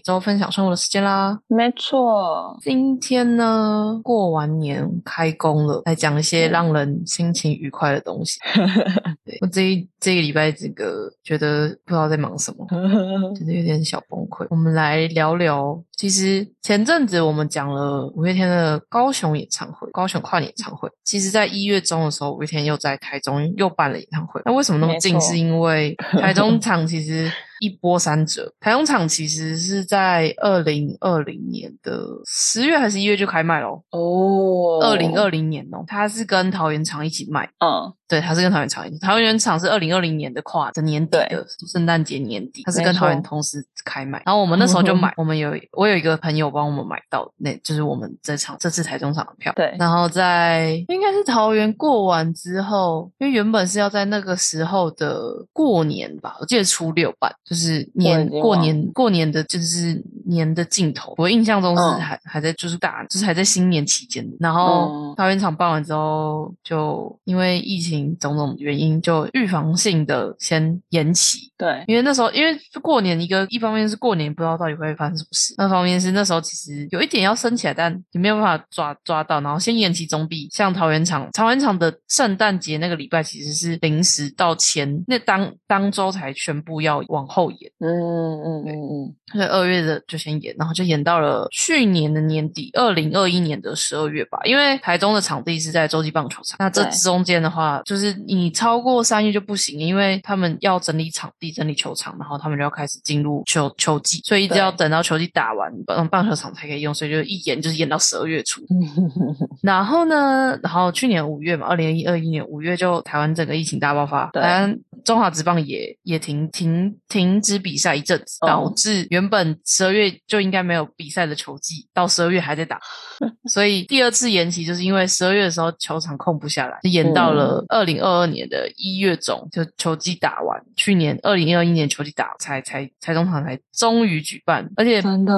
每周分享生活的时间啦。没错，今天呢，过完年开工了，来讲一些嗯让人心情愉快的东西。对我这一这个礼拜这个觉得不知道在忙什么，真的有点小崩溃。我们来聊聊，其实前阵子我们讲了五月天的高雄演唱会，高雄跨年演唱会。其实，在一月中的时候，五月天又在台中又办了演唱会。那为什么那么近？是因为台中场其实一波三折。台中厂其实是在二零二零年的十月还是一月就开卖咯。哦，二零二零年哦，它是跟桃园厂一起卖。嗯，对，他是跟桃园场桃园场是二零二零年的跨的年底的圣诞节年底，他是跟桃园同时开卖。然后我们那时候就买，我们有我有一个朋友帮我们买到，那就是我们这场这次台中场的票。对然后在应该是桃园过完之后，因为原本是要在那个时候的过年吧，我记得初六办，就是年过年过年的就是年的尽头。我印象中是嗯还、还在就是大就是还在新年期间，然后嗯桃园场办完之后，就因为疫情种种原因，就预防性的先延期。对，因为那时候，因为过年一个一方面是过年不知道到底会发生什么事，那方面是那时候其实有一点要升起来，但也没有办法抓抓到，然后先延期总比像桃园场，桃园场的圣诞节那个礼拜其实是临时到前那当当周才宣布要往后延，嗯嗯嗯嗯，所以二月的就先延，然后就延到了去年的年底，二零二一年的十二月吧。因为台中的场地是在洲际棒球场，那这中间的话，就是你超过三月就不行，因为他们要整理场地、整理球场，然后他们就要开始进入球球季，所以一直要等到球季打完，棒棒球场才可以用，所以就一延就是延到十二月初。嗯 然后呢，然后去年五月嘛，二零一二一年五月就台湾整个疫情大爆发，对台湾中华职棒也也停停停止比赛一阵子，哦。导致原本十二月就应该没有比赛的球季，到十二月还在打，所以第二次延期就是因为十二月的时候球场空不下来，延到了二零二二年的一月中，就球季打完，去年二零二一年球季打才才才中场才终于举办，而且真的，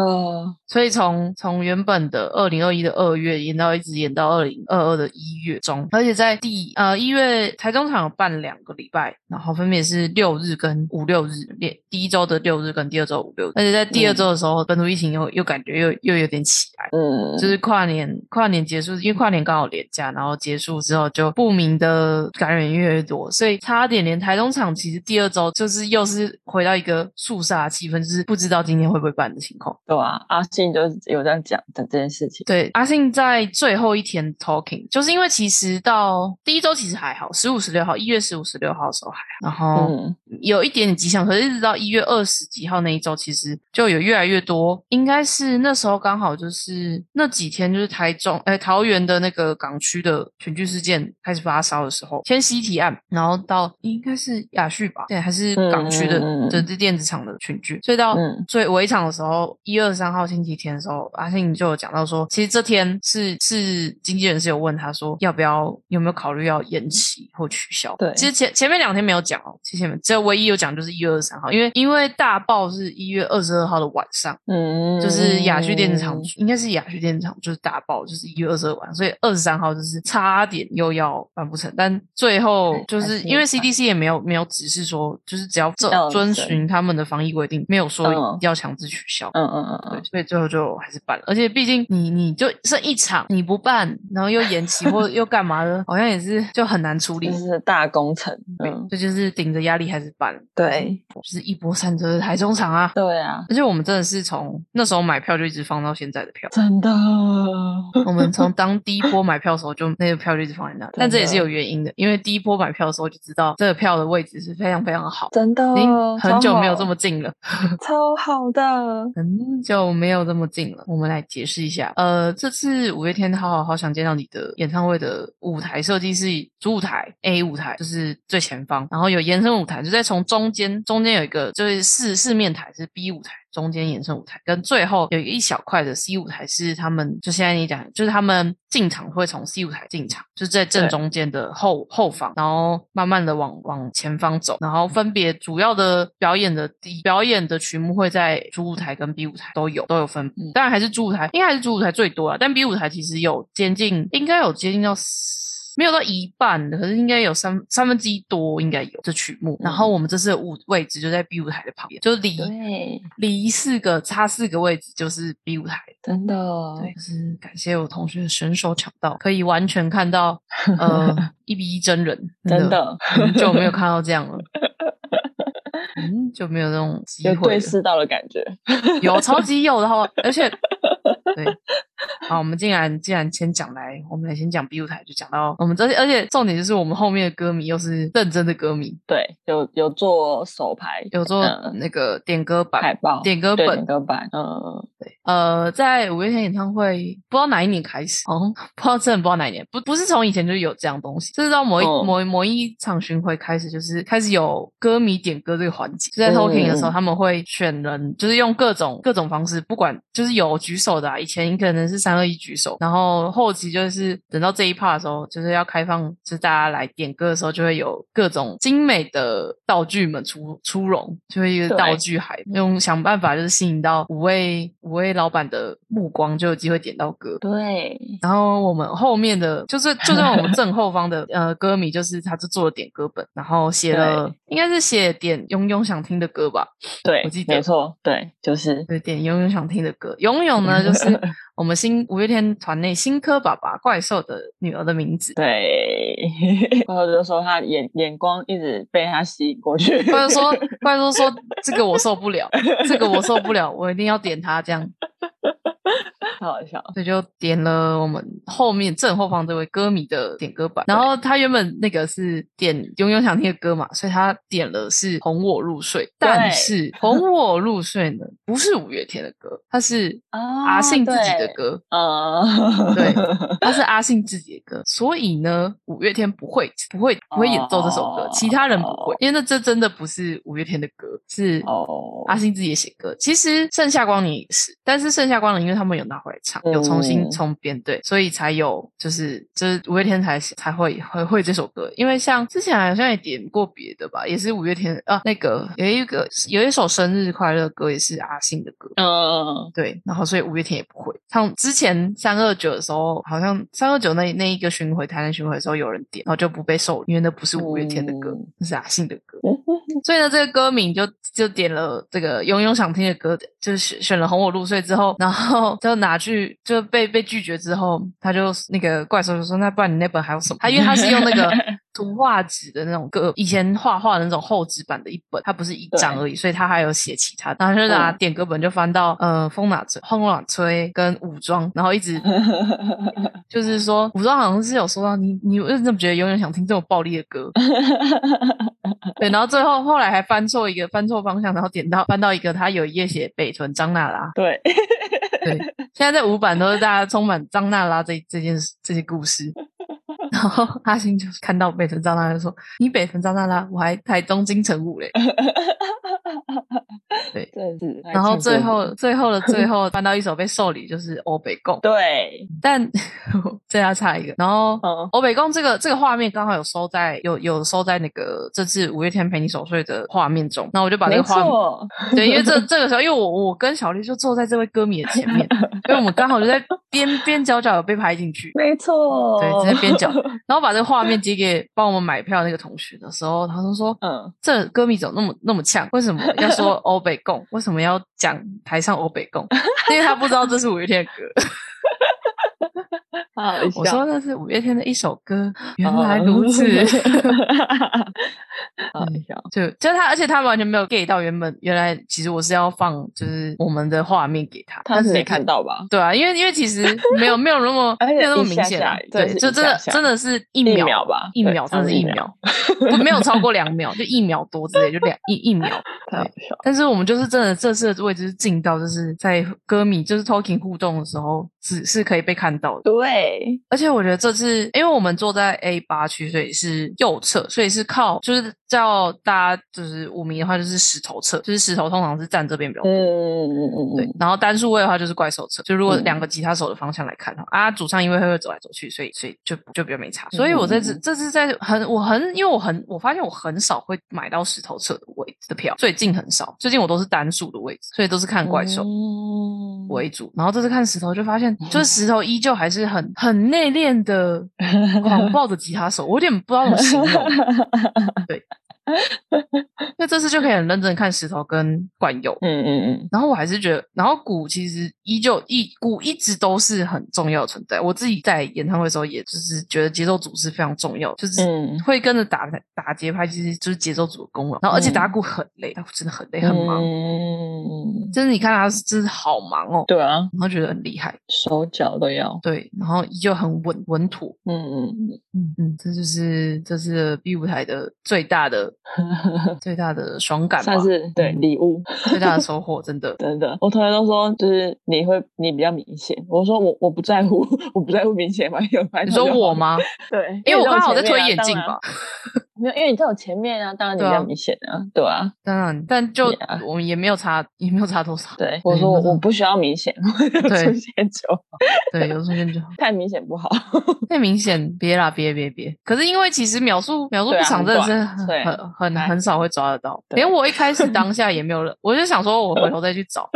所以从从原本的二零二一的二月延到一直延到二零二二的一月中，而且在第呃一月台中场有办两个礼拜，然后分别是六日跟五六日，连第一周的六日跟第二周五六日，而且在第二周的时候，本土疫情又又感觉又又有点起来。嗯，就是跨年，跨年结束，因为跨年刚好连假，然后结束之后就不明的感染越来越多，所以差点连台中场其实第二周就是又是回到一个肃杀气氛，就是不知道今天会不会办的情况。对啊，阿信就是有这样讲的这件事情，对，阿信在最后一天 talking，就是因为其实到第一周其实还好，十五、十六号，一月十五、十六号的时候还好，然后嗯，有一点点迹象，可是一直到一月二十几号那一周，其实就有越来越多，应该是那时候刚好就是那几天，就是台中哎桃园的那个港区的群聚事件开始发烧的时候，先西提案，然后到应该是亚旭吧，对，还是港区的、嗯嗯嗯的的电子厂的群聚，所以到嗯。最尾场的时候，一二三号星期天的时候，阿信就有讲到说，其实这天是是经纪人是有问他说，要不要有没有考虑要延期或取消？对其实前前面两天没有讲哦，其实前面只有唯一有讲就是一月二十三号，因为因为大爆是一月二十二号的晚上。嗯，就是亚旭电子厂，应该是亚旭电子厂，就是大爆，就是一月二十二晚，所以二十三号就是差点又要办不成，但最后就是因为 CDC 也没有没有指示说，就是只要要遵遵循他们的防疫规定，没有说嗯要强制取消。嗯嗯嗯对，嗯，所以最后就还是办了，而且毕竟你你就剩一场，你不办，然后又延期或又干嘛的，好像也是就很难处理就。是大工程，对嗯，，这就是顶着压力还是办了，对就是一波三折的台中场啊。对啊，而且我们真的是从那时候买票就一直放到现在的票，真的，我们从当第一波买票的时候就那个票就一直放在那，但这也是有原因的，因为第一波买票的时候就知道这个票的位置是非常非常好，真的已经 很久没有这么近了。超好的，很久没有这么近了，我们来解释一下。呃，这次五月天《好好好想见到你》的演唱会的舞台设计是主舞台 A 舞台，就是最前方，然后有延伸舞台，就在从中间，中间有一个就是四四面台是 B 舞台。中间延伸舞台，跟最后有一小块的 C 舞台是他们就现在你讲，就是他们进场会从 C 舞台进场，就是在正中间的后后方，然后慢慢的往往前方走，然后分别主要的表演的第表演的曲目会在主舞台跟 B 舞台都有都有分布，嗯当然还是主舞台，应该还是主舞台最多啊，但 B 舞台其实有接近，应该有接近到四。没有到一半的，可是应该有三三分之一多，应该有这曲目。然后我们这次的舞位置就在 B 舞台的旁边，就离对，离四个差四个位置就是 B 舞台。真的，对，就是感谢我同学神手抢到，可以完全看到 呃一比一真人，真的很久没有 看到这样了，嗯，就没有那种机有会视到的感觉。有超级有的话，而且 对，好，我们既然既然先讲来，我们来先讲 B 舞台，就讲到我们这，而且重点就是我们后面的歌迷又是认真的歌迷，对，有有做手牌，有做嗯。那个点歌版海报、点歌本对点，歌版，嗯，呃，在五月天演唱会，不知道哪一年开始，哦，不知道真的不知道哪一年，不不是从以前就有这样东西，就是到某一、嗯某一某一场巡回开始，就是开始有歌迷点歌这个环节，就在嗯 talking 的时候，嗯他们会选人，就是用各种各种方式，不管就是有举手的、啊，以前可能是三二一举手，然后后期就是等到这一 part 的时候，就是要开放，就是大家来点歌的时候，就会有各种精美的道具们出出笼，就会一个道具海，用想办法就是吸引到五位五位老板的目光，就有机会点到歌。对，然后我们后面的，就是就在我们正后方的 呃歌迷，就是他就做了点歌本，然后写了应该是写点庸庸想听的歌吧，对，我记得没错，对，就是对，点庸庸想听的歌。庸庸呢，就是我们新五月天团内新科爸爸怪兽的女儿的名字。对，怪兽就说他眼眼光一直被他吸引过去，怪兽说，怪兽说这个我受不了，这个我受不了，我一定要点他这样。好好笑，所以就点了我们后面正后方这位歌迷的点歌版，然后他原本那个是点永远想听的歌嘛，所以他点了是《哄我入睡》，但是《哄我入睡》呢不是五月天的歌，他是啊阿信自己的对歌，嗯，对，他是阿信自己的歌，所以呢，五月天不会不会不会演奏这首歌，哦其他人不会，因为那这真的不是五月天的歌，是哦。阿信自己写歌。其实《盛夏光年》也是，但是《盛夏光年》因为他们有拿回来唱，有重新嗯重编对，所以才有就是就是五月天才才会会会这首歌。因为像之前好像也点过别的吧，也是五月天啊，那个有一个有一首生日快乐歌也是阿信的歌，嗯，对，然后所以五月天也不会唱。之前三二九的时候，好像三二九那那一个巡回台南巡回的时候有人点，然后就不被受理，因为那不是五月天的歌，嗯那是阿信的歌。嗯所以呢，这个歌名就就点了这个永永想听的歌，就是选选了《哄我入睡》之后，然后就拿去就被被拒绝之后，他就那个怪兽就说：“那不然你那本还有什么？”他因为他是用那个 图画纸的那种歌，以前画画的那种厚纸板的一本，它不是一张而已，所以他还有写其他的。然后就拿嗯点歌本就翻到呃风哪吹、风哪吹跟武装，然后一直 就是说武装好像是有说到你你为什么觉得永远想听这种暴力的歌？对，然后最后后来还翻错一个翻错方向，然后点到翻到一个他有一页写北屯张娜拉。对，对，现在在五版都是大家充满张娜拉这这件这些故事。然后阿星就看到北屯张娜拉就说：“你北屯张娜拉，我还台东金城武嘞。”对真是。然后最后最后的 最后翻到一首被受理，就是欧北贡。对，但 这要差一个。然后嗯欧北贡这个这个画面刚好有收在有有收在那个这次五月天陪你守岁的画面中，那我就把这没个画面，对，因为这这个时候，因为我我跟小绿就坐在这位歌迷的前面，因为我们刚好就在边边角角有被拍进去，没错，对，就在边角，然后把这个画面截给帮我们买票那个同学的时候，他就说。嗯，这歌迷怎么那么那么呛？为什么要说 欧北共？为什么要讲台上欧北共？因为他不知道这是五月天的歌。好好我说那是五月天的一首歌，原来如此。好好笑，就就他，而且他完全没有 get 到原本原来其实我是要放就是我们的画面给他，他是没看到吧？对啊，因为因为其实没有没有那么 没有那么明显对，就真的真的是一一秒秒吧一秒真的是一秒。没有超过两秒，就一秒多之类，就两一一秒。太好笑，但是我们就是真的这次的位置是近到，就是在歌迷就是 talking 互动的时候，是是可以被看到的。对，而且我觉得这次，因为我们坐在 A 八区，所以是右侧，所以是靠就是叫大家就是五迷的话，就是石头侧，就是石头通常是站这边比较多。嗯嗯嗯嗯对，然后单数位的话就是怪兽侧，就如果嗯两个吉他手的方向来看的话，啊，主唱因为会走来走去，所以所以就就比较没差。所以我这次嗯这次在很我很因为我很我发现我很少会买到石头侧的位置的票，最近很少，最近我都是单数的位置，所以都是看怪兽。嗯为主，然后这次看石头就发现，就是石头依旧还是很很内敛的狂暴的吉他手，我有点不知道怎么形容。那这次就可以很认真看石头跟冠佑，嗯嗯嗯，然后我还是觉得，然后鼓其实依旧一鼓一直都是很重要的存在。我自己在演唱会的时候，也就是觉得节奏组是非常重要，就是嗯。会跟着打打节拍，其实就是节奏组的功劳。然后而且打鼓很累，打鼓真的很累很忙，嗯，就是你看他真是好忙哦，对啊，然后觉得很厉害，手脚都要。对，然后依旧很稳稳妥，嗯嗯嗯嗯，这就是这是 B 舞台的最大的嗯，最大的爽感吧算，是对嗯礼物。最大的收获，真的。真的，我同学都说，就是你会你比较明显。我说我我不在乎，我不在乎明显嘛，有拍你说我？吗？对，因为我刚好在推眼镜。吧没有，因为你在我前面啊，当然你比较明显啊，对啊，当然，但就我们也没有差，也没有差多少。对。我说我我不需要明显，我有对出现就好对，有出现就好。太明显不好。太明显，别啦，别别别。可是因为其实秒数秒速对啊不长，真的是很很很很哎很少会抓得到。连我一开始当 下也没有人，我就想说，我回头再去找，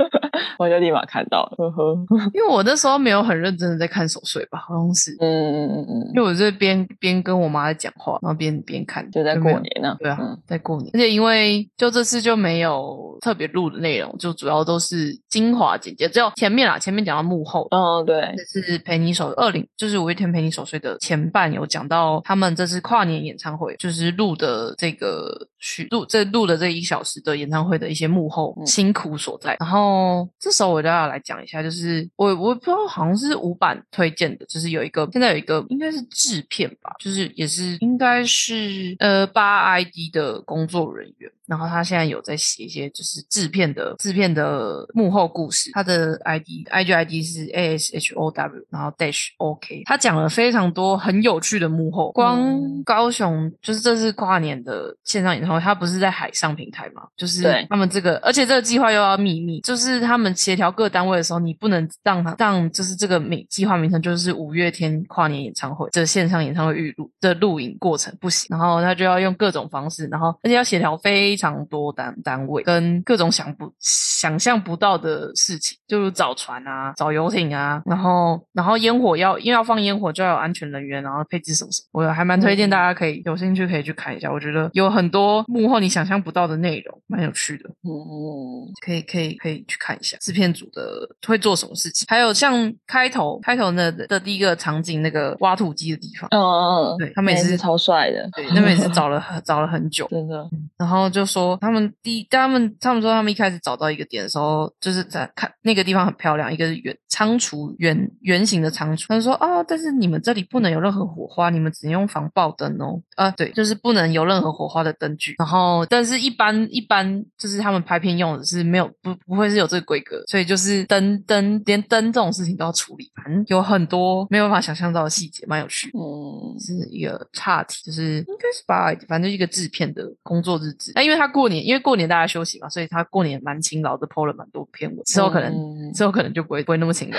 我就立马看到了，呵呵。因为我那时候没有很认真的在看守岁吧，好像是，嗯嗯嗯嗯，因为我是边边跟我妈在讲话，然后边边看，就在过年呢。对啊，嗯在过年，而且因为就这次就没有特别录的内容，就主要都是精华简介，只有前面啦，前面讲到幕后。哦，对，这是陪你守二零，就是五月天陪你守岁的前半有讲到他们这次跨年演唱会，就是录的这个许录这录的这一小时的演唱会的一些幕后嗯辛苦所在。然后这时候我就要来讲一下，就是我我不知道好像是五版推荐的，就是有一个现在有一个应该是制片吧，就是也是应该是呃八 ID 的工作人员。然后他现在有在写一些就是制片的制片的幕后故事，他的 ID IG ID 是 A S H O W，然后 dash OK，他讲了非常多很有趣的幕后。光嗯高雄就是这次跨年的线上演唱会，他不是在海上平台嘛？就是对他们这个，而且这个计划又要秘密，就是他们协调各单位的时候，你不能让他让就是这个名计划名称就是五月天跨年演唱会这线上演唱会预录的录影过程不行，然后他就要用各种方式，然后而且要协调非常多单单位跟各种想不想象不到的事情，就如找船啊、找游艇啊，然后然后烟火要因为要放烟火就要有安全人员，然后配置什么什么，我还蛮推荐大家可以有兴趣可以去看一下，我觉得有很多幕后你想象不到的内容，蛮有趣的。嗯可以可以可以去看一下制片组的会做什么事情，还有像开头开头的的第一个场景那个挖土机的地方，嗯嗯嗯，对他们也是是超帅的，对，那边也是找了很找了很久。真的，然后就说他们第一，他们他们说他们一开始找到一个点的时候，就是在看那个地方很漂亮，一个是圆仓储圆圆形的仓储。他就说哦，但是你们这里不能有任何火花，你们只能用防爆灯哦。啊，对，就是不能有任何火花的灯具。然后，但是一般一般就是他们拍片用的是没有不不会是有这个规格，所以就是灯灯连灯这种事情都要处理，反正有很多没有办法想象到的细节，蛮有趣。嗯是一个岔题，就是应该是把反正一个制片的工作日志。那因为他过年，因为过年大家休息嘛，所以他过年蛮勤劳的，PO 了蛮多篇文。之后可能、嗯之后可能就不会不会那么勤劳。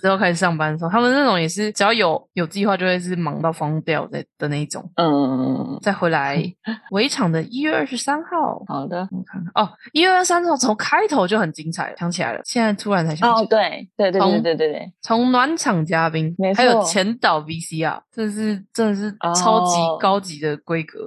之后开始上班的时候，他们那种也是只要有有计划，就会是忙到疯掉的的那一种。嗯，再回来围场的一月二十三号。好的。我看看哦，一月二十三号从开头就很精彩，想起来了，现在突然才想起来。哦，对对对对对对对，从暖场嘉宾，还有前导 VCR，这是真的是超级哦高级的规格。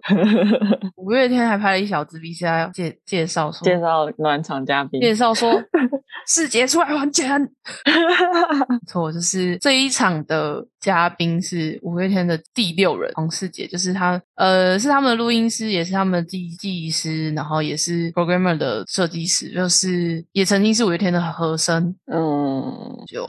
五月天还拍了一小支 VCR 介介绍说，介绍暖场嘉宾，介绍说 世杰出来还钱。没错，就是这一场的嘉宾是五月天的第六人黄世杰，就是他呃是他们的录音师，也是他们的记记忆师，然后也是 programmer 的设计师，就是也曾经是五月天的和声，嗯就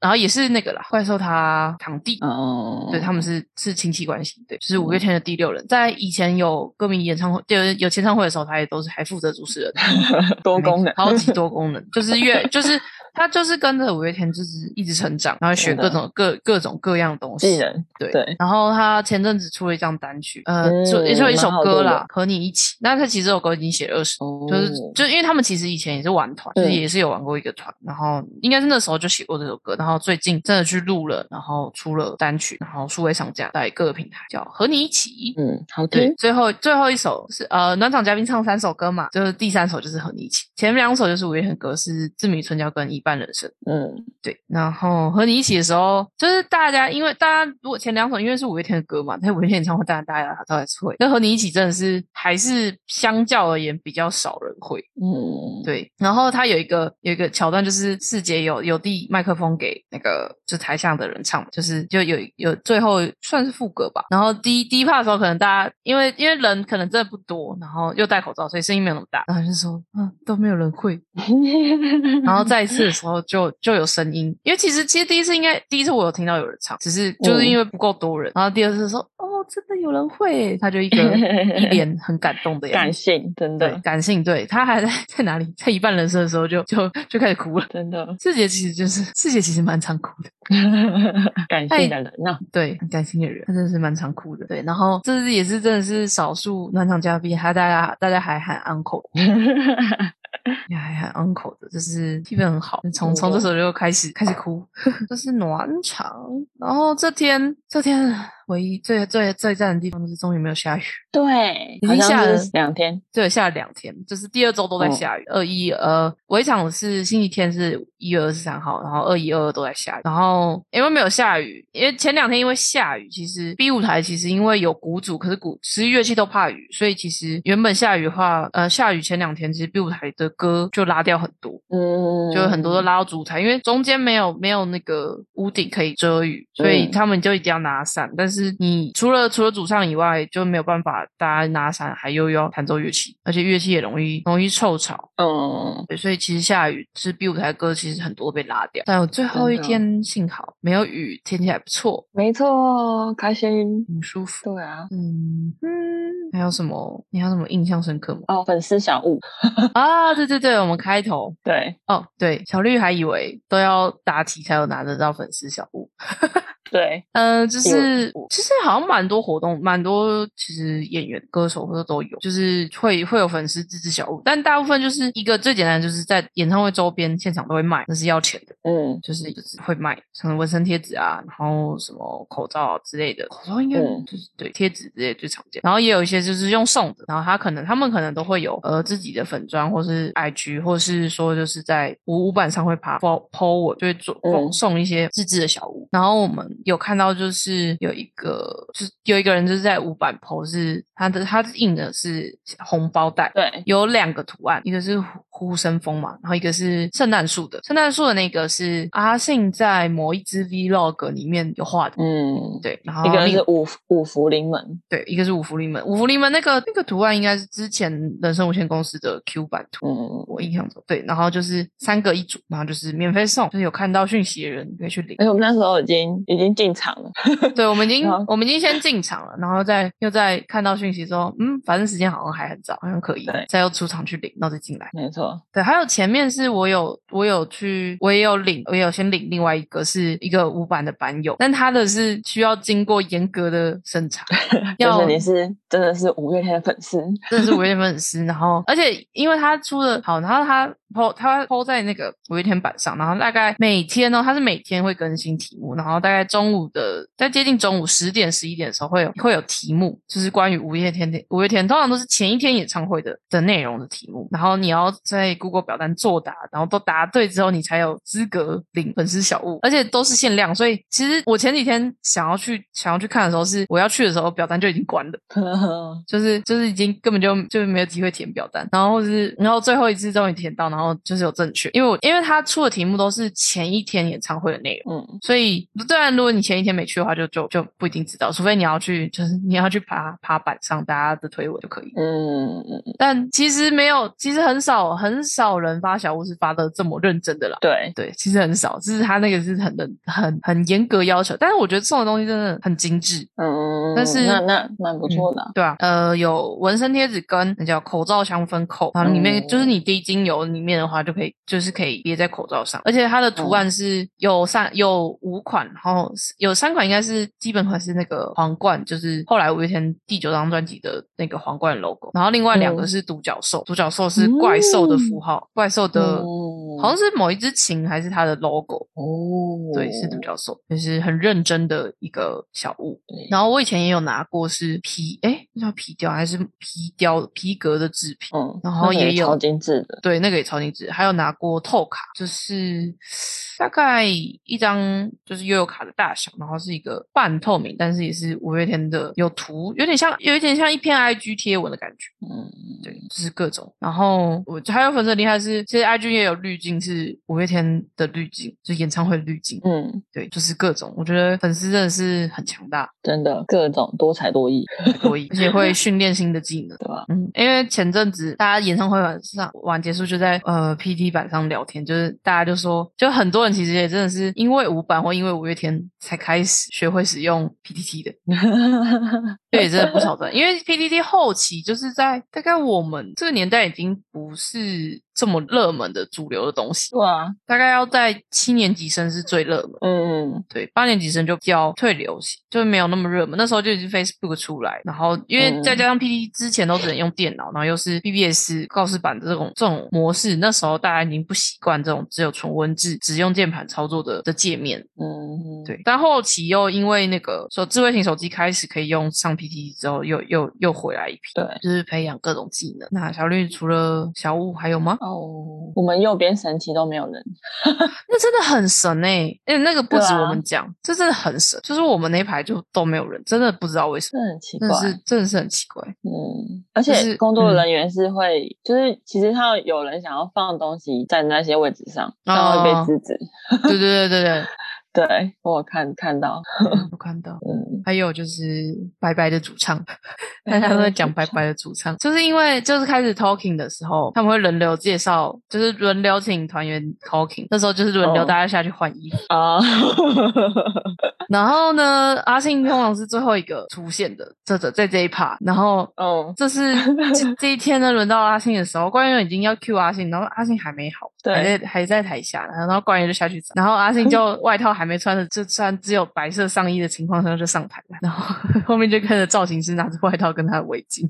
然后也是那个啦，怪兽他堂弟。哦，对，他们是是亲戚关系，对，就是五月天的第六人，在以前有歌迷演唱会，有有签唱会的时候，他也都是还负责主持人，多功能，超级多功能，就是越 就是他就是跟着五月天，就是一直成长，然后学各种各各种各样的东西。技能对对然后他前阵子出了一张单曲，呃，就一首蛮好听歌啦，和你一起。那他其实这首歌已经写了二十哦就是就因为他们其实以前也是玩团，就是嗯也是有玩过一个团，然后应该是那时候就写过这首歌，然后最近真的去录了，然后出了单曲，然后数位上架在各个平台，叫和你一起。嗯，好对听，，最后最后一首是呃暖场嘉宾唱三首歌嘛，就是第三首就是和你一起，前面两首就是五月天的歌，是志明春娇跟一半人生。嗯对，然后和你一起的时候，就是大家因为大家如果前两首因为是五月天的歌嘛，那五月天演唱会，当然大家都还是会。那和你一起真的是还是相较而言比较少人会。嗯，对，然后他有一个有一个桥段，就是四姐有有递麦克风给那个就台下的人唱，就是就有有最后算是副歌吧。然后第一第一 part 的时候，可能大家因为因为人可能真的不多，然后又戴口罩，所以声音没有那么大，然后就说嗯都没有人会。然后再一次的时候就就有声音，因为其实其实第一次应该第一次我有听到有人唱，只是就是因为不够多人。然后第二次说哦真的有人会，他就一个 一脸很感动的样感。性，真的，感性，对他还在在哪里，在一半人生的时候就就就开始哭了。真的四姐其实就是四姐，其实蛮常哭的，感性的人呐，对，很感性的人，他真的是蛮常哭的，对。然后这次也是真的是少数暖场嘉宾，还大家大家还喊 uncle，也还很 uncle 的，就是气氛很好。从从这时候就开始开始哭，这是暖场。然后这天这天唯一最最最赞的地方就是终于没有下雨，对，已经下了两天，对，下了两天，就是第二周都在哦下雨。二一呃，尾场是星期天是一月二十三号，然后二一二二都在下雨。然后因为没有下雨，因为前两天因为下雨，其实 B 舞台其实因为有鼓组，可是鼓十一乐器都怕雨，所以其实原本下雨的话，呃，下雨前两天其实 B 舞台的歌就拉掉很多。嗯，就很多都拉到主舞台，因为中间没有没有那个屋顶可以遮雨，所以嗯他们就一定要拿伞。但是你除了除了主唱以外，就没有办法大家拿伞，还又要弹奏乐器，而且乐器也容易容易臭吵。嗯，对，所以其实下雨是 B 舞台歌，其实很多被拉掉。但我最后一天幸好没有雨，天气还不错，没错，开心，很舒服。对啊。嗯嗯，还有什么？你还有什么印象深刻吗？哦，粉丝小物，啊，对对对，我们开头对哦，对，小绿还以为都要答题才有拿得到粉丝小物。对，呃，就是其实好像蛮多活动，蛮多其实演员、歌手或者都有，就是会会有粉丝自制小物，但大部分就是一个最简单，的，就是在演唱会周边现场都会卖，那是要钱的，嗯。就是就是会卖，什么纹身贴纸啊，然后什么口罩之类的，口罩应该嗯就是对贴纸之类最常见，然后也有一些就是用送的，然后他可能他们可能都会有呃自己的粉砖或是 IG，或是说就是在五五板上会爬 po po 文，就会做嗯。送一些自制的小物，然后我们有看到就是有一个就是有一个人就是在五板坡是他的它印的是红包袋，对，有两个图案，一个是呼呼声风嘛，然后一个是圣诞树的。圣诞树的那个是阿信在某一支 vlog 里面有画的，嗯，对，然后一个另是五五福临门，对，一个是五福临门，五福临门那个那个图案应该是之前人生无限公司的 Q 版图。嗯，我印象中，对，然后就是三个一组，然后就是免费送，就是有看到讯息的人可以去领。而且我们那时候已经已经进场了，对，我们已经 我们已经先进场了，然后再又再看到讯息说，嗯，反正时间好像还很早，好像可以对，再要出场去领，然后再进来。没错，对，还有前面是我有我有去，我也有领，我也有先领另外一个是一个五版的版友，但他的是需要经过严格的审查，就要是你是真的是五月天的粉丝，真的是五月天粉丝，然后而且因为他出的好，然后他 PO 他 PO 在那个五月天版上，然后大概每天呢，他是每天会更新题目，然后大概中午的在接近中午十点十一点的时候会有会有题目，就是关于五月天的五月天，通常都是前一天演唱会的的内容的题目，然后你要在 Google 表单作答，然后都答对之后，你才有资格领粉丝小物，而且都是限量，所以其实我前几天想要去想要去看的时候是我要去的时候表单就已经关了。就是就是已经根本就就没有机会填表单，然后或是然后最后一次终于填到，然后就是有正确，因为我因为他出的题目都是前一天演唱会的内容。嗯，所以，当然，如果你前一天没去的话就，就就不一定知道，除非你要去，就是你要去爬爬板上大家的推文就可以。嗯嗯嗯，但其实没有，其实很少很少人发小物是发的这么认真的啦。对对，其实很少，就是他那个是很的很很严格要求，但是我觉得送的东西真的很精致。嗯，但是那那蛮不错的啊。对啊，呃，有纹身贴纸跟那叫口罩香氛扣，然后里面、嗯就是你滴精油里面的话，就可以就是可以别在口罩上，而且它的图案是有三有五款，然后有三款应该是基本款是那个皇冠，就是后来五月天第九张专辑的那个皇冠 logo，然后另外两个嗯是独角兽，独角兽是怪兽的符号，怪兽的。嗯好像是某一只琴还是它的 logo，哦，对，是独角兽，就是很认真的一个小物。然后我以前也有拿过是皮，哎，那叫皮雕还是皮雕皮革的制品？嗯，然后也有那个超精致的，对，那个也超精致。还有拿过透卡，就是 大概一张就是悠悠卡的大小，然后是一个半透明，但是也是五月天的有图，有点像有一点像一篇 IG 贴文的感觉。嗯，对，就是各种。然后我还有粉丝很厉害是，其实 IG 也有滤镜，是五月天的滤镜，就是演唱会的滤镜。嗯，对，就是各种。我觉得粉丝真的是很强大，真的各种多才多艺，多艺，而且会训练新的技能。对吧？嗯，因为前阵子大家演唱会晚上晚结束就在呃 PT 板上聊天，就是大家就说，就很多人其实也真的是因为五版或因为五月天才开始学会使用 PTT 的，对，真的不少的。因为 PTT 后期就是在大概我们这个年代已经不是这么热门的主流的东西，对啊，大概要在七年级生是最热门。嗯，对，八年级生就比较退流行，就没有那么热门。那时候就已经 Facebook 出来，然后因为嗯再加上 PPT 之前都只能用电脑，然后又是 BBS 告示板的这种这种模式，那时候大家已经不习惯这种只有纯文字、只用键盘操作的的界面。嗯，对，但后期又因为那个说智慧型手机开始可以用上 PT 之后，又又又回来一批，对。就是培养各种技能。那小绿除了小五还有吗？哦，我们右边神奇都没有人，那真的很神哎、欸！因为那个不止我们讲，这真的很神。就是我们那一排就都没有人，真的不知道为什么，这很奇真怪的。是真的是很奇怪。嗯，而且工作嗯人员是会，就是其实他有人想要放东西在那些位置上，他会被哦制止。对对对对对，对，我有看看到，我看到。嗯，还有就是白白的主唱，大家都在讲白白的主唱，就是因为就是开始 talking 的时候，他们会轮流介绍，就是轮流请团员 talking，那时候就是轮流哦大家下去换衣服。啊，然后呢，阿信通常是最后一个出现的，这这在这一 part，然后哦，这是 这这一天呢，轮到阿信的时候，官员已经要 cue 阿信，然后阿信还没好，对。还在还在台下，然后官员就下去找，然后阿信就 外套还没穿的，就穿只有白色上衣的情况下就上台了，然后后面就看着造型师拿着外套跟他的围巾，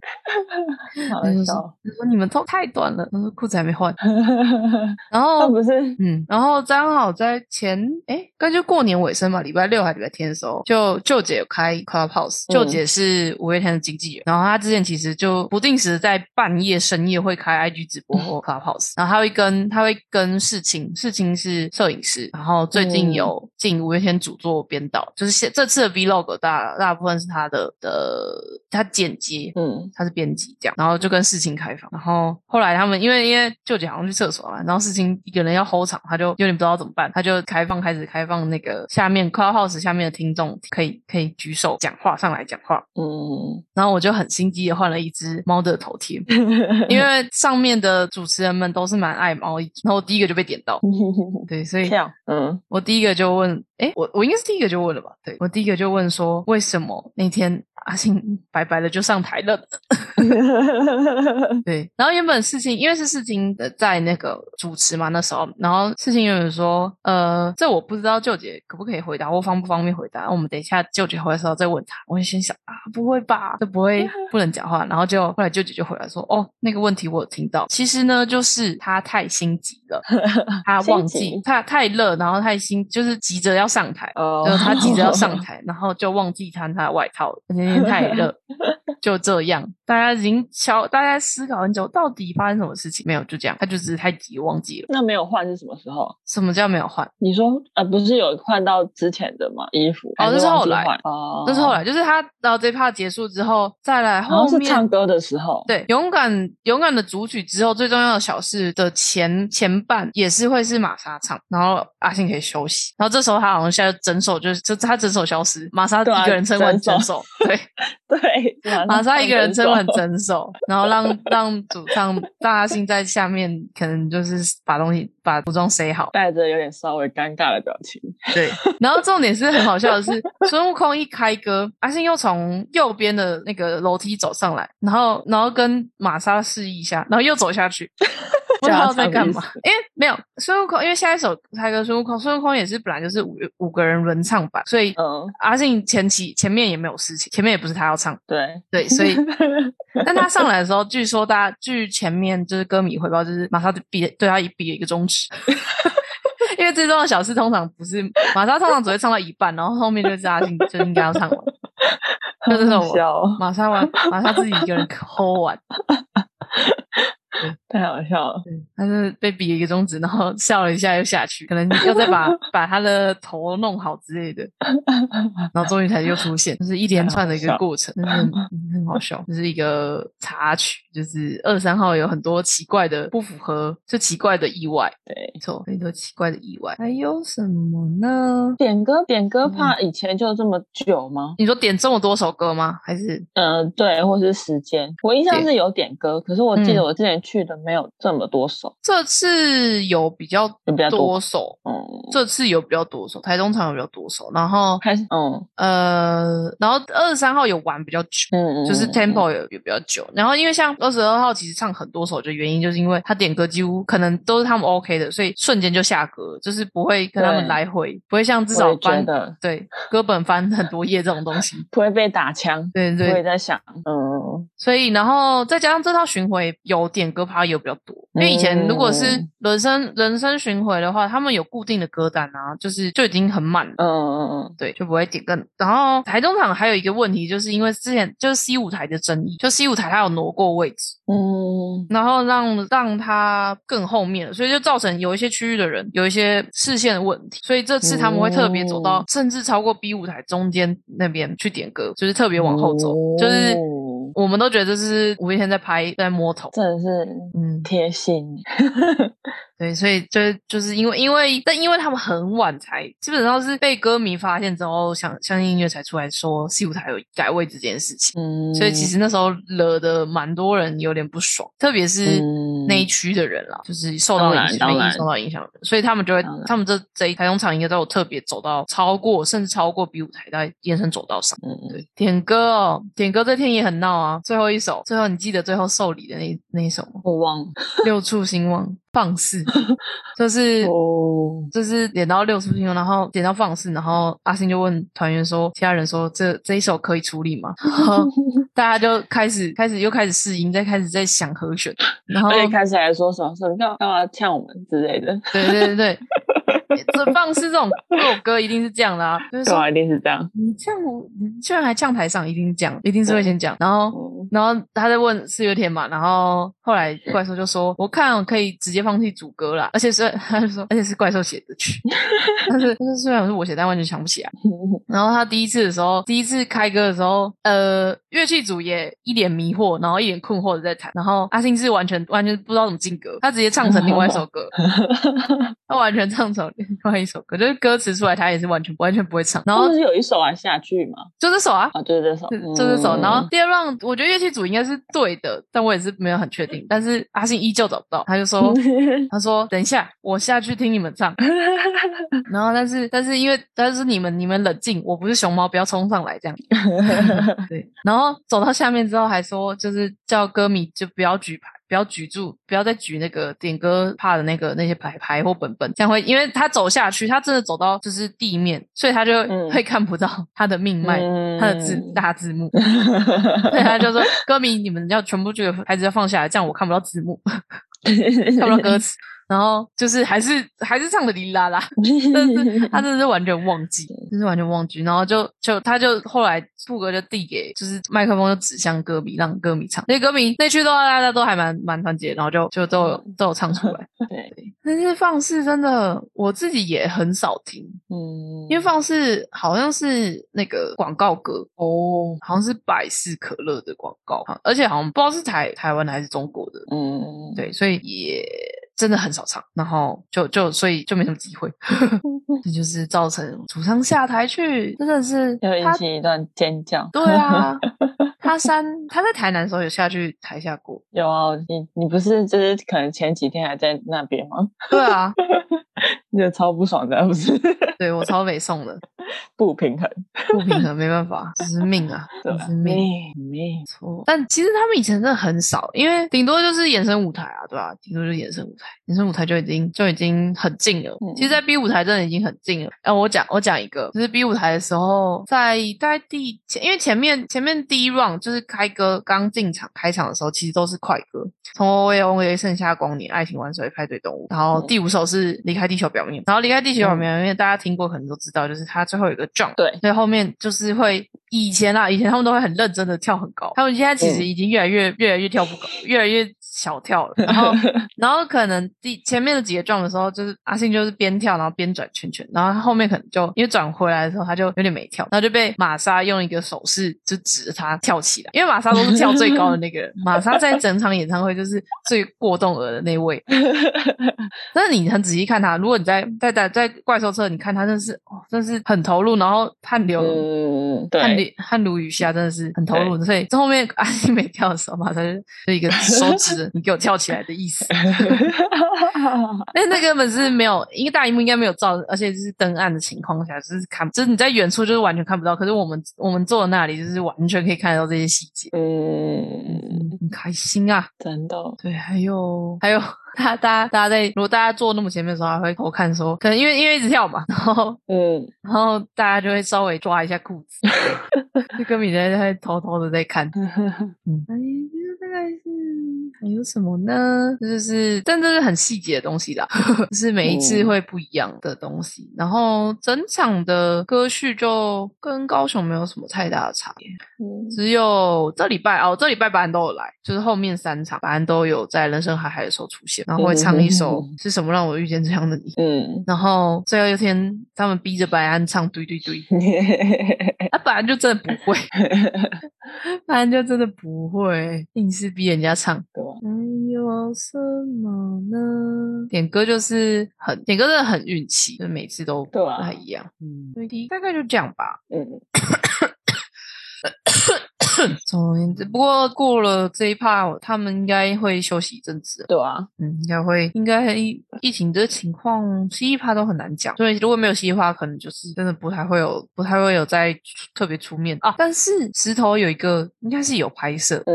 好笑。说你们头太短了，他说裤子还没换，然他后不是，嗯，然后刚好在前哎，刚就过年尾声嘛，礼拜六还礼拜天的时候，就舅姐有开 Clubhouse，舅嗯姐是五月天的经纪人，然后她之前其实就不定时在半夜深夜会开 IG 直播或 Clubhouse，然后她会跟她会跟世青，世青是摄影师，然后最近嗯。有进五月天主做编导，就是现这次的 Vlog 大大部分是他的的他剪接，嗯。他是编辑这样，然后就跟事情开房，然后后来他们因为因为舅舅好像去厕所了，然后事情一个人要 hold 场，他就有点不知道怎么办，他就开放开始开放那个下面 Clubhouse 下面的听众可以可以举手讲话上来讲话，嗯，然后我就很心机的换了一只猫的头贴，因为上面的主持人们都是蛮爱猫，然后我第一个就被点到，对，所以，嗯。我第一个就问，诶，我我应该是第一个就问了吧？对我第一个就问说，为什么那天阿信白白的就上台了？对，然后原本事情因为是事情的在那个主持嘛，那时候，然后事情原本说，呃，这我不知道舅姐可不可以回答，或方不方便回答，我们等一下舅姐回来的时候再问他。我就先想啊，不会吧，这不会 不能讲话。然后就后来舅姐就回来说，哦，那个问题我有听到，其实呢就是他太心急了，他 忘记他太热，然后太心就是急着要上台，哦就是他急着要上 台，然后就忘记穿他的外套了，而且那天太热，就这样。大家已经敲，大家思考很久，到底发生什么事情？没有，就这样，他就只是太急忘记了。那没有换是什么时候？什么叫没有换？你说呃，不是有换到之前的吗？衣服？哦，那是后来，哦，那是后来，就是他到这 part 结束之后，再来后面唱歌的时候，对，勇敢勇敢的主曲之后，最重要的小事的前前半也是会是玛莎唱，然后阿信可以休息，然后这时候他好像现在整首就是就他整首消失，玛莎一个人撑完整首，对对，玛莎一个人撑完整首，然后让让主唱大阿信在下面可能就是把东西把服装塞好，带着有点稍微尴尬的表情，对，然后重点是很好笑的是，孙悟空一开歌，阿信又从右边的那个楼梯走上来，然后然后跟玛莎示意一下，然后又走下去。不知道在干嘛，因为没有孙悟空，因为下一首猜歌孙悟空，孙悟空也是本来就是五五个人轮唱版，所以阿信前期前面也没有事情，前面也不是他要唱，对。对，所以 但他上来的时候，据说大家据前面就是歌迷汇报，就是马上就比对他一比了一个中指，因为最重要的小事通常不是马莎通常只会唱到一半，然后后面就是阿信就应该要唱完，就这种马莎完马莎自己一个人抠完。太好笑了，他是被比了一个中指，然后笑了一下又下去，可能 要再把把他的头弄好之类的，然后终于才又出现，就是一连串的一个过程，真的 很好笑，就是一个插曲，就是二三号有很多奇怪的不符合，就奇怪的意外，对，没错，很多奇怪的意外，还有什么呢？点歌点歌怕以前就这么久吗？你说点这么多首歌吗？还是嗯，对，或是时间？我印象是有点歌，可是我记得我之前去的。没有这么多首，这次有比较多首，嗯，这次有比较多首，台中场有比较多首，然后开始，嗯，呃，然后二十三号有玩比较久，嗯嗯，就是 tempo 有有比较久，然后因为像二十二号其实唱很多首，就原因就是因为他点歌几乎可能都是他们 OK 的，所以瞬间就下歌，就是不会跟他们来回，不会像至少翻的对歌本翻很多页这种东西，不会被打枪，对对，我也在想，嗯，所以然后再加上这套巡回有点歌趴。有比较多，因为以前如果是人生人生巡回的话，他们有固定的歌单啊，就是就已经很满了。嗯嗯嗯，对，就不会点更。然后台中场还有一个问题，就是因为之前就是 C 舞台的争议，就 C 舞台它有挪过位置，嗯，然后让让它更后面，所以就造成有一些区域的人有一些视线的问题，所以这次他们会特别走到甚至超过 B 舞台中间那边去点歌，就是特别往后走，就是。我们都觉得这是五月天在拍，在摸头，真的是嗯贴心。对，所以就就是因为因为但因为他们很晚才，基本上是被歌迷发现之后，相相信音乐才出来说 C 舞台有改位这件事情。嗯，所以其实那时候惹的蛮多人有点不爽，特别是那一区的人啦，就是受到影响，受到影响的人，所以他们就会，他们这这一台中场应该都有特别走到超过，甚至超过比舞台在延伸走道上。嗯嗯，对，点歌哦，点歌这天也很闹啊。最后一首，最后你记得最后受礼的那那一首吗？我忘了，六处兴旺。放肆，就是就是点到六十分钟，然后点到放肆，然后阿星就问团员说：“其他人说这这一首可以处理吗？”然后 大家就开始开始又开始试音，再开始在想和弦，然后开始还说什么什么干嘛呛我们之类的。对对对对。这放是这种 这首歌一定是这样的啊，就是说一定是这样。你这样，你居然还呛台上，一定是这样，一定是会先讲。然后，然后他在问四月天嘛，然后后来怪兽就说：“我看可以直接放弃主歌啦，而且是 他就说，而且是怪兽写的曲，但是但是虽然是我写，但完全想不起来。然后他第一次的时候，第一次开歌的时候，呃，乐器组也一脸迷惑，然后一脸困惑的在弹。然后阿信是完全完全不知道怎么进歌，他直接唱成另外一首歌，他完全唱成。另外一首歌，就是歌词出来，他也是完全完全不会唱。然后是有一首啊下去嘛，就这首啊，啊就是这首，就这首。然后第二 round，我觉得乐器组应该是对的，但我也是没有很确定。但是阿信依旧找不到，他就说，他说等一下，我下去听你们唱。然后但是但是因为但是你们你们冷静，我不是熊猫，不要冲上来这样。对，然后走到下面之后还说，就是叫歌迷就不要举牌。不要举住，不要再举那个点歌怕的那个那些牌牌或本本，这样会，因为他走下去，他真的走到就是地面，所以他就会看不到 他的命脉，他的字大字幕，所以他就说 歌迷你们要全部这个牌子要放下来，这样我看不到字幕，看不到歌词。然后就是还是还是唱的哩啦啦，但是他真的是完全忘记，就是完全忘记，然后就就他就后来副歌就递给，就是麦克风就指向歌迷，让歌迷唱，那歌迷那区都大家都还蛮蛮团结，然后就就都有都有唱出来。对，但是放肆真的我自己也很少听，嗯，因为放肆好像是那个广告歌，哦，好像是百事可乐的广告，而且好像不知道是台台湾的还是中国的，嗯，对，所以也真的很少唱，然后就就所以就没什么机会，这就是造成主唱下台去，真的是要引起一段尖叫。对啊，他三他在台南的时候有下去台下过，有啊，你你不是就是可能前几天还在那边吗？对啊，你就超不爽的，不是？对我超北宋的，不平衡，不平衡没办法，这是命啊，对吧这是命。命命，错，但其实他们以前真的很少，因为顶多就是衍生舞台啊，对吧、顶多就是衍生舞台，衍生舞台就已经就已经很近了。嗯其实，在 B 舞台真的已经很近了。哎、我讲我讲一个，就是 B 舞台的时候，在大概第前，因为前面前面第一 round 就是开歌刚进场开场的时候，其实都是快歌，从 O A O A 剩下光年、爱情万岁、派对动物，然后嗯第五首是离开地球表面，然后离开地球表面，因为大家听过可能都知道，就是它最后有一个 jump。对，所以后面就是会以前啊，以前他们都会很认真的跳很高，他们现在其实嗯已经越来越、越来越跳不高，越来越小跳了。然后 然后可能第前面的几个 jump 的时候，就是阿信就是边跳然后边转圈圈，然后他后面可能就因为转回来的时候他就有点没跳，然后就被玛莎用一个手势就指着他跳起来，因为玛莎都是跳最高的那个人，玛莎在整场演唱会就是最过动儿的那位。但是你很仔细看他，如果你在在在在怪兽车，你看他真的是哦，真的是很投入，然后汗流。嗯，汗，流汗如雨下，真的是很投入。所以这后面阿信没跳的时候，马上就就一个手指着你给我跳起来的意思。因为那根本是没有，因为大荧幕应该没有照，而且就是灯暗的情况下，就是看，就是你在远处就是完全看不到。可是我们我们坐的那里，就是完全可以看得到这些细节，嗯，很开心啊。真的，对，还有还有，大家大家大家在如果大家坐那么前面的时候，还会偷看说，可能因为因为一直跳嘛，然后嗯，然后大家就会稍微抓一下裤子，就跟米在在偷偷的在看。嗯，还有什么呢？就是，但这是很细节的东西啦，就是每一次嗯会不一样的东西。然后整场的歌序就跟高雄没有什么太大的差别，嗯只有这礼拜哦，这礼拜白安都有来，就是后面三场白安都有在人生海海的时候出现，然后会唱一首嗯是什么让我遇见这样的你。嗯，然后最后一天，他们逼着白安唱对对对，他 本来就真的不会，白安就真的不会，硬是逼人家唱。对吧？还有什么呢？点歌就是很点歌真的很运气，就每次都不太一样。嗯所以大概就这样吧。嗯，总而言之，不过过了这一趴，他们应该会休息一阵子。对啊，嗯，应该会，应该疫疫情的情况，西一趴都很难讲。所以如果没有西一趴，可能就是真的不太会有，不太会有在特别出面啊。但是石头有一个，应该是有拍摄，嗯，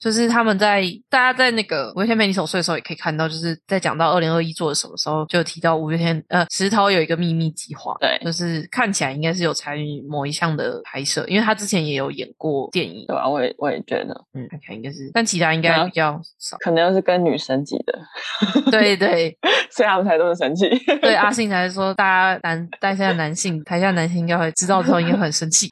就是他们在大家在那个五月天陪你守岁的时候，也可以看到，就是在讲到二零二一做的什么时候，就有提到五月天呃石头有一个秘密计划，对就是看起来应该是有参与某一项的拍摄，因为他之前也有演过电影，对啊，我也我也觉得，嗯，看起来应该是，但其他应该啊比较少。可能又是跟女生挤的，对对 所以他们才这么生气。对，阿信才说，大家男台下的男性，台下男性应该会知道之后应该会很生气，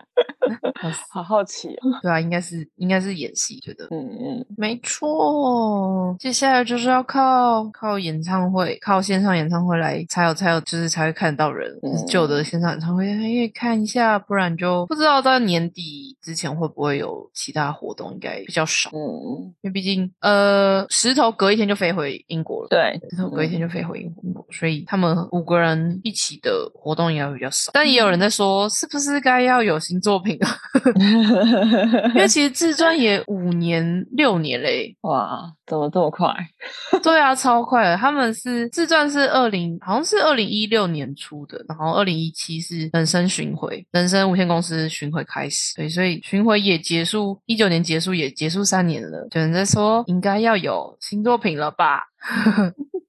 好好奇哦，对啊，应该是应该是演戏，觉得。嗯嗯，没错，接下来就是要靠靠演唱会，靠线上演唱会来才有才有，就是才会看得到人。就是旧的线上演唱会还可以看一下，不然就不知道到年底之前会不会有其他活动，应该比较少，嗯，因为毕竟呃石头隔一天就飞回英国了。对，石头隔一天就飞回英国，所以他们五个人一起的活动应该会比较少。但也有人在说，是不是该要有新作品啊？因为其实自传也五年六年嘞，哇，怎么这么快？对啊，超快的。他们是自传是二零，好像是二零一六年出的，然后二零一七是人生巡回，人生无限公司巡回开始，对，所以巡回也结束，一九年结束也结束三年了。有人在说应该要有新作品了吧？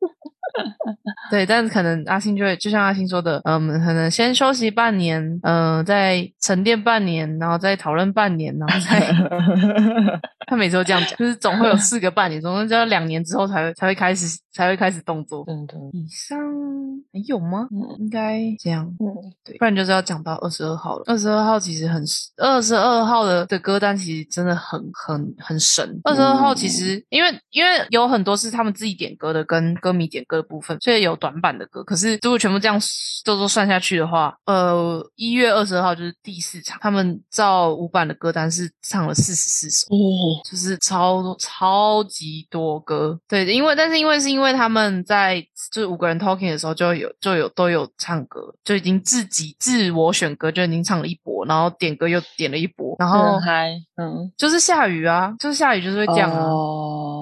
对，但是可能阿星就会就像阿星说的，嗯，可能先休息半年，嗯、再沉淀半年，然后再讨论半年，然后再 他每次都这样讲，就是总会有四个半年，总共就要两年之后才会才会开始才会开始动作。真的，以上还有吗？嗯应该这样。嗯，对，不然就是要讲到二十二号了。二十二号其实很，二十二号的的歌单其实真的很很很神。二十二号其实因为因为有很多是他们自己点歌的，跟歌迷点歌的部分，所以有短板的歌。可是如果全部这样都都算下去的话，呃，一月二十二号就是第四场，他们照五版的歌单是唱了四十四首。哦，就是超多超级多歌，对，因为但是因为是因为他们在就是五个人 talking 的时候就有就有都有唱歌，就已经自己自我选歌就已经唱了一波，然后点歌又点了一波，然后很嗨，嗯，就是下雨啊，就是下雨就是会这样啊。哦，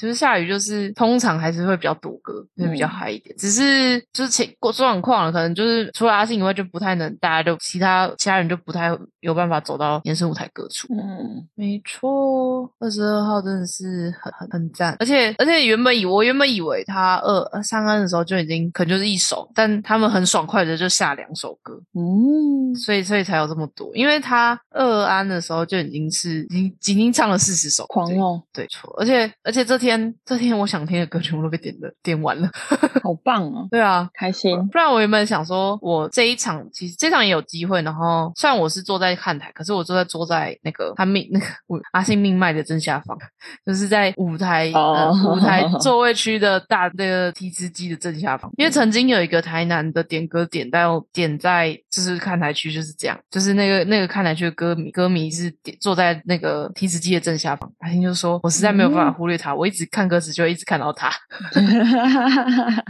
就是下雨，就是通常还是会比较多歌，会比较嗯。嗨一点。只是就是情过状况了，可能就是除了阿信以外，就不太能，大家就其他其他人就不太有办法走到延伸舞台各处。嗯，没错，二十二号真的是很很很赞，而且而且原本以我原本以为他二呃上岸的时候就已经可能就是一首，但他们很爽快的就下两首歌，嗯，所以所以才有这么多。因为他二安的时候就已经是已经已经唱了四十首，狂哦，对错，而且而且这天这天我想听的歌全部都被点了点完了，好棒哦，对啊。开心，不然我原本想说，我这一场其实这场也有机会，然后虽然我是坐在看台，可是我坐在坐在那个他命那个我阿信命脉的正下方，就是在舞台、舞台 座位区的大那个提词机的正下方。因为曾经有一个台南的点歌点到点在就是看台区就是这样，就是那个那个看台区的歌迷歌迷是点坐在那个提词机的正下方。阿信就说，我实在没有办法忽略他，我一直看歌词就会一直看到他。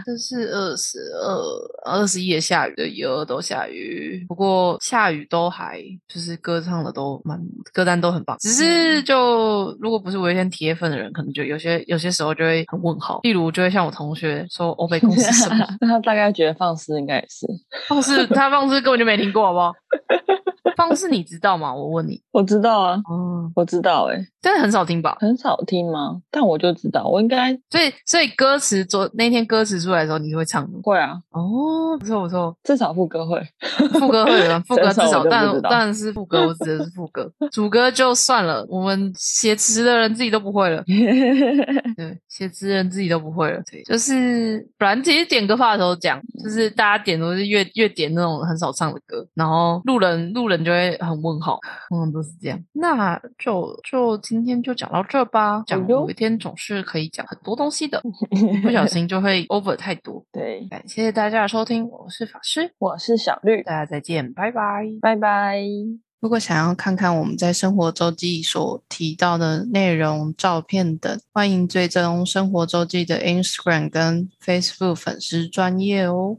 这是二十二、二十一也下雨的，一二都下雨。不过下雨都还就是歌唱的都蛮歌单都很棒，只是就如果不是我一天铁粉的人，可能就有些有些时候就会很问号。例如就会像我同学说欧贝公司什么那他大概觉得放肆应该也是，放肆，他放肆根本就没听过，好不好？放肆你知道吗？我问你。我知道啊，嗯，我知道、欸，哎，但是很少听吧？很少听吗？但我就知道，我应该所以所以歌词昨那天歌词出来的时候，你是会唱的会啊，哦，不错不错。至少副歌会。副歌会有，副歌至少，但就不知道当然是副歌，我指的是副歌，主歌就算了，我们写词的人自己都不会了，对，写词人自己都不会了，对，就是本来其实点歌发的时候讲，就是大家点都是越越点那种很少唱的歌，然后路人路人就会很问号，嗯，都是这样，那就就今天就讲到这吧，讲有一天总是可以讲很多东西的，不小 心就会 over 太多。对，感谢大家的收听，我是法师，我是小绿，大家再见，拜拜。拜拜。如果想要看看我们在生活周记所提到的内容、照片等，欢迎追踪生活周记的 Instagram 跟 Facebook 粉丝专业哦。